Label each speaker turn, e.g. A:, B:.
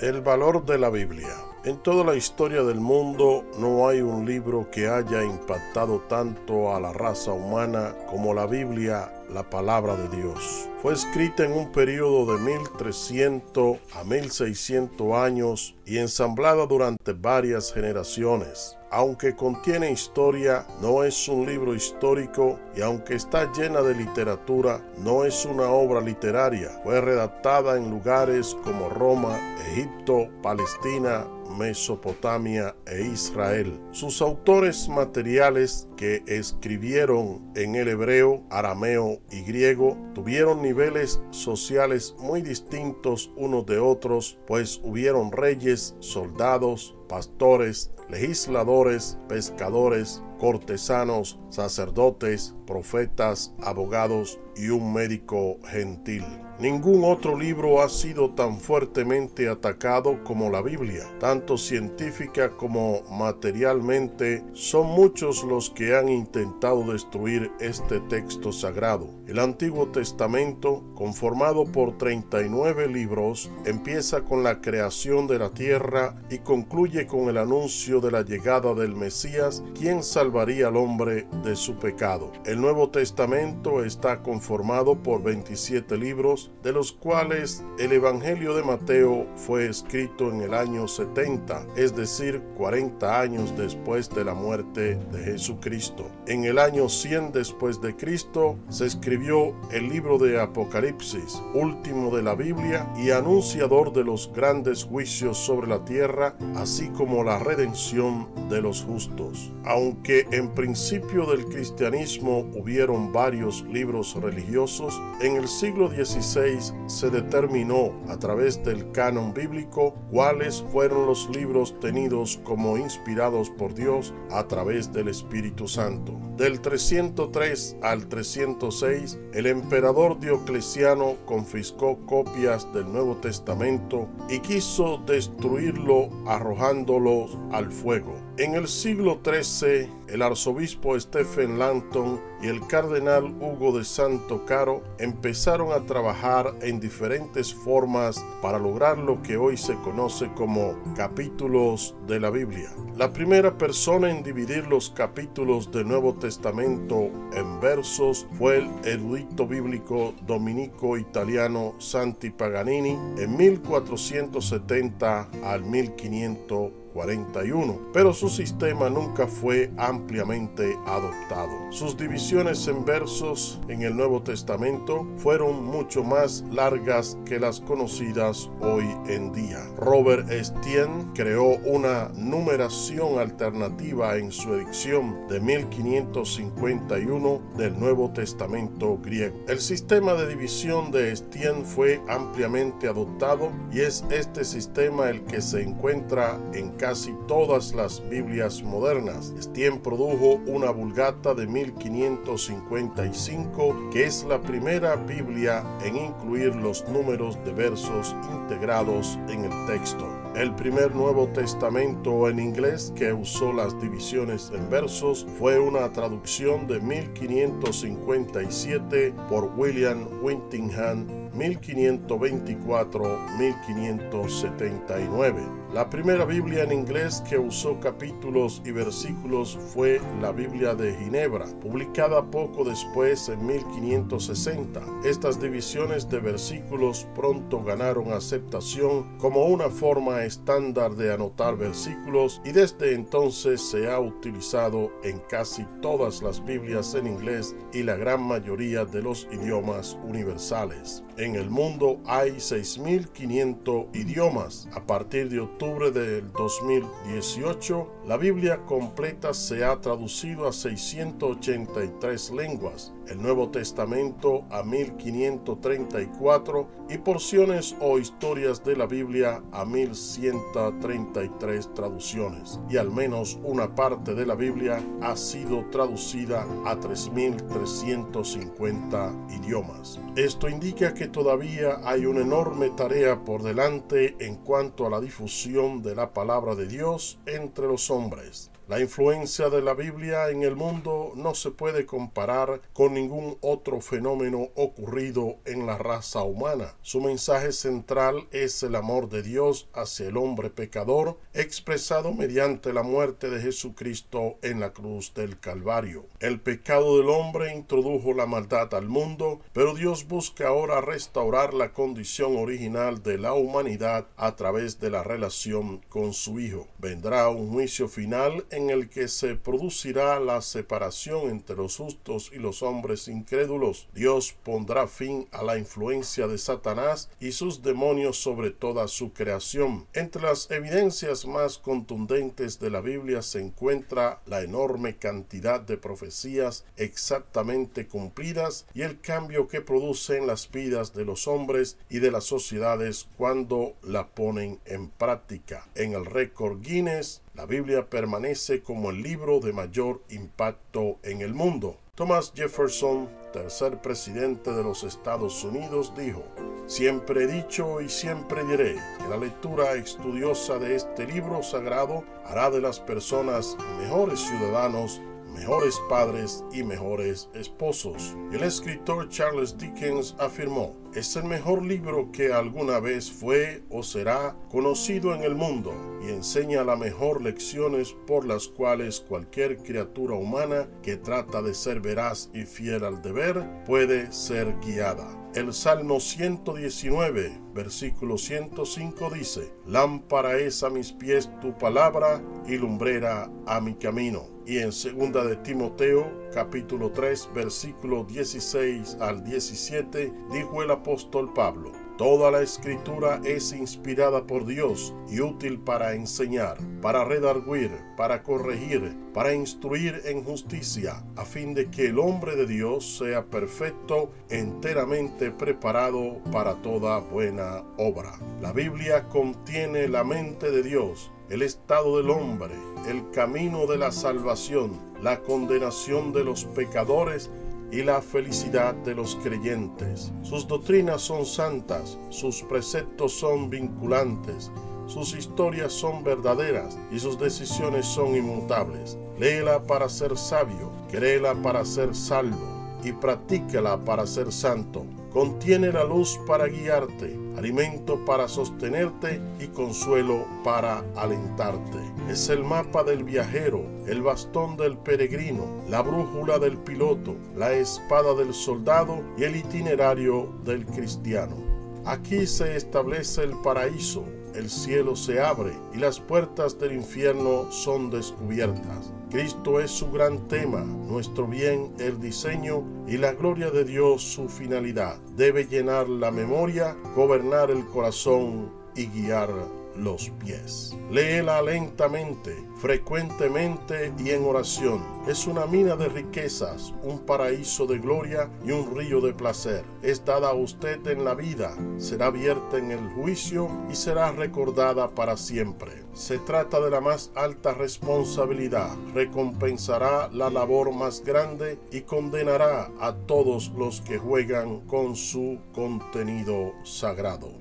A: El valor de la Biblia. En toda la historia del mundo no hay un libro que haya impactado tanto a la raza humana como la Biblia, la palabra de Dios. Fue escrita en un periodo de 1300 a 1600 años y ensamblada durante varias generaciones. Aunque contiene historia, no es un libro histórico y aunque está llena de literatura, no es una obra literaria. Fue redactada en lugares como Roma, Egipto, Palestina, Mesopotamia e Israel. Sus autores materiales que escribieron en el hebreo, arameo y griego tuvieron niveles sociales muy distintos unos de otros, pues hubieron reyes, soldados, pastores, legisladores, pescadores, cortesanos, sacerdotes, profetas, abogados y un médico gentil. Ningún otro libro ha sido tan fuertemente atacado como la Biblia. Tanto científica como materialmente, son muchos los que han intentado destruir este texto sagrado. El Antiguo Testamento, conformado por 39 libros, empieza con la creación de la tierra y concluye con el anuncio de la llegada del Mesías, quien salvaría al hombre de su pecado. El Nuevo Testamento está conformado por 27 libros de los cuales el Evangelio de Mateo fue escrito en el año 70, es decir, 40 años después de la muerte de Jesucristo. En el año 100 después de Cristo se escribió el libro de Apocalipsis, último de la Biblia y anunciador de los grandes juicios sobre la tierra, así como la redención de los justos. Aunque en principio del cristianismo hubieron varios libros religiosos, en el siglo XVI se determinó a través del canon bíblico cuáles fueron los libros tenidos como inspirados por Dios a través del Espíritu Santo. Del 303 al 306, el emperador Diocleciano confiscó copias del Nuevo Testamento y quiso destruirlo arrojándolos al fuego. En el siglo XIII, el arzobispo Stephen Langton y el cardenal Hugo de Santo Caro empezaron a trabajar en diferentes formas para lograr lo que hoy se conoce como capítulos de la Biblia. La primera persona en dividir los capítulos del Nuevo Testamento en versos fue el erudito bíblico dominico italiano Santi Paganini en 1470 al 1500 pero su sistema nunca fue ampliamente adoptado. Sus divisiones en versos en el Nuevo Testamento fueron mucho más largas que las conocidas hoy en día. Robert Estienne creó una numeración alternativa en su edición de 1551 del Nuevo Testamento griego. El sistema de división de Estienne fue ampliamente adoptado y es este sistema el que se encuentra en casi todas las Biblias modernas. Stien produjo una Vulgata de 1555, que es la primera Biblia en incluir los números de versos integrados en el texto. El primer Nuevo Testamento en inglés que usó las divisiones en versos fue una traducción de 1557 por William Whittingham 1524-1579. La primera Biblia en inglés que usó capítulos y versículos fue la Biblia de Ginebra, publicada poco después en 1560. Estas divisiones de versículos pronto ganaron aceptación como una forma estándar de anotar versículos y desde entonces se ha utilizado en casi todas las Biblias en inglés y la gran mayoría de los idiomas universales. En el mundo hay 6.500 idiomas. A partir de octubre del 2018, la Biblia completa se ha traducido a 683 lenguas, el Nuevo Testamento a 1534 y porciones o historias de la Biblia a 1133 traducciones. Y al menos una parte de la Biblia ha sido traducida a 3350 idiomas. Esto indica que todavía hay una enorme tarea por delante en cuanto a la difusión de la palabra de Dios entre los hombres. La influencia de la Biblia en el mundo no se puede comparar con ningún otro fenómeno ocurrido en la raza humana. Su mensaje central es el amor de Dios hacia el hombre pecador, expresado mediante la muerte de Jesucristo en la cruz del Calvario. El pecado del hombre introdujo la maldad al mundo, pero Dios busca ahora restaurar la condición original de la humanidad a través de la relación con su Hijo. Vendrá un juicio final en el que se producirá la separación entre los justos y los hombres incrédulos. Dios pondrá fin a la influencia de Satanás y sus demonios sobre toda su creación. Entre las evidencias más contundentes de la Biblia se encuentra la enorme cantidad de profecías exactamente cumplidas y el cambio que produce en las vidas de los hombres y de las sociedades cuando la ponen en práctica. En el récord Guinness la Biblia permanece como el libro de mayor impacto en el mundo. Thomas Jefferson, tercer presidente de los Estados Unidos, dijo, Siempre he dicho y siempre diré que la lectura estudiosa de este libro sagrado hará de las personas mejores ciudadanos mejores padres y mejores esposos. El escritor Charles Dickens afirmó, es el mejor libro que alguna vez fue o será conocido en el mundo y enseña las mejor lecciones por las cuales cualquier criatura humana que trata de ser veraz y fiel al deber puede ser guiada. El Salmo 119, versículo 105 dice, Lámpara es a mis pies tu palabra y lumbrera a mi camino. Y en segunda de Timoteo, capítulo 3, versículo 16 al 17, dijo el apóstol Pablo, Toda la escritura es inspirada por Dios y útil para enseñar, para redarguir, para corregir, para instruir en justicia, a fin de que el hombre de Dios sea perfecto, enteramente preparado para toda buena obra. La Biblia contiene la mente de Dios, el estado del hombre, el camino de la salvación, la condenación de los pecadores y la felicidad de los creyentes. Sus doctrinas son santas, sus preceptos son vinculantes, sus historias son verdaderas y sus decisiones son inmutables. Léela para ser sabio, créela para ser salvo y practícala para ser santo. Contiene la luz para guiarte, alimento para sostenerte y consuelo para alentarte. Es el mapa del viajero, el bastón del peregrino, la brújula del piloto, la espada del soldado y el itinerario del cristiano. Aquí se establece el paraíso, el cielo se abre y las puertas del infierno son descubiertas. Cristo es su gran tema, nuestro bien el diseño y la gloria de Dios su finalidad. Debe llenar la memoria, gobernar el corazón y guiar los pies. Léela lentamente, frecuentemente y en oración. Es una mina de riquezas, un paraíso de gloria y un río de placer. Es dada a usted en la vida, será abierta en el juicio y será recordada para siempre. Se trata de la más alta responsabilidad, recompensará la labor más grande y condenará a todos los que juegan con su contenido sagrado.